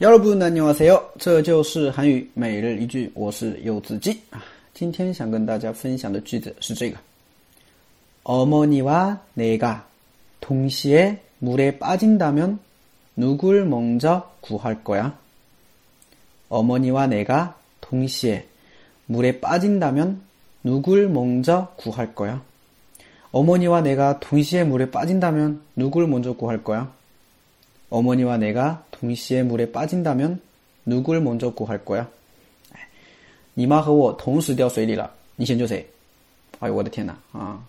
여러분안녕하세요，这就是韩语每日一句，我是柚子鸡啊。今天想跟大家分享的句子是这个：어머니와내가동시에물에빠진다면누굴먼저구할거야어머니와내가동시에물에빠진다면누굴먼저구할거야어머니와내가동시에물에빠진다면누굴먼저구할거야 어머니와내가동시에물에빠진다면누굴먼저구할거야你妈和我同时掉水里了，你先救谁？哎呦，我的天哪啊！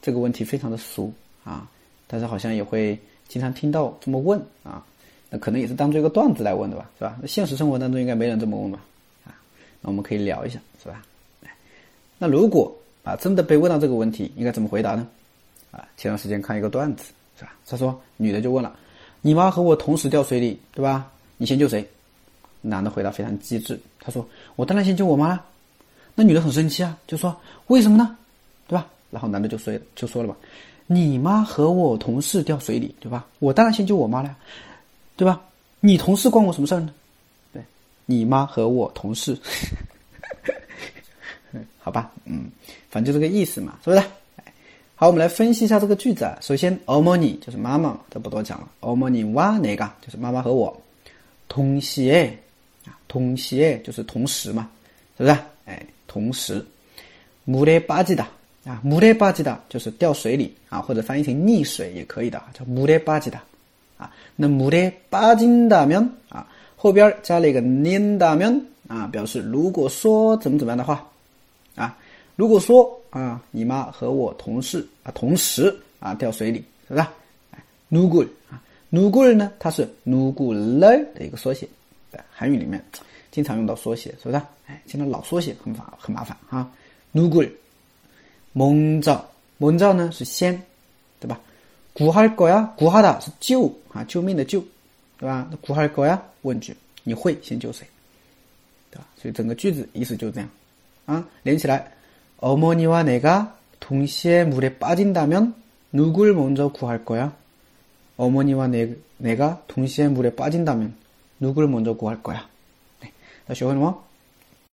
这个问题非常的俗啊，但是好像也会经常听到这么问啊。那可能也是当做一个段子来问的吧，是吧？那现实生活当中应该没人这么问吧？啊，那我们可以聊一下，是吧？那如果啊真的被问到这个问题，应该怎么回答呢？啊，前段时间看一个段子，是吧？他说女的就问了。 你妈和我同时掉水里，对吧？你先救谁？男的回答非常机智，他说：“我当然先救我妈了。”那女的很生气啊，就说：“为什么呢？对吧？”然后男的就说就说了吧：“你妈和我同事掉水里，对吧？我当然先救我妈了，对吧？你同事关我什么事儿呢？对，你妈和我同事，好吧，嗯，反正就这个意思嘛，是不是？”好，我们来分析一下这个句子啊。首先，어머니就是妈妈，这不多讲了。어머니와내가就是妈妈和我。동시에啊，동시에就是同时嘛，是不是？哎，同时。물에빠지다啊，물에빠지다就是掉水里啊，或者翻译成溺水也可以的，叫물에빠지다啊。那물에빠진다면啊，后边加了一个낸다면啊，表示如果说怎么怎么样的话啊， 如果说。啊，你妈和我同事啊，同时啊掉水里，是不是？哎，누굴啊，누굴呢？它是누굴래的一个缩写，在韩语里面经常用到缩写，是不是？哎，现在老缩写很烦，很麻烦啊。누굴먼 저， 먼저呢是先，对吧？구할거 야， 구하다是救啊，救命的救，对吧？那구할거 야， 问句，你会先救谁？对吧？所以整个句子意思就这样啊，连起来。 어머니와 내가 동시에 물에 빠진다면 누굴 먼저 구할 거야? 어머니와 내, 내가 동시에 물에 빠진다면 누굴 먼저 구할 거야? 네. 다시 오늘 뭐?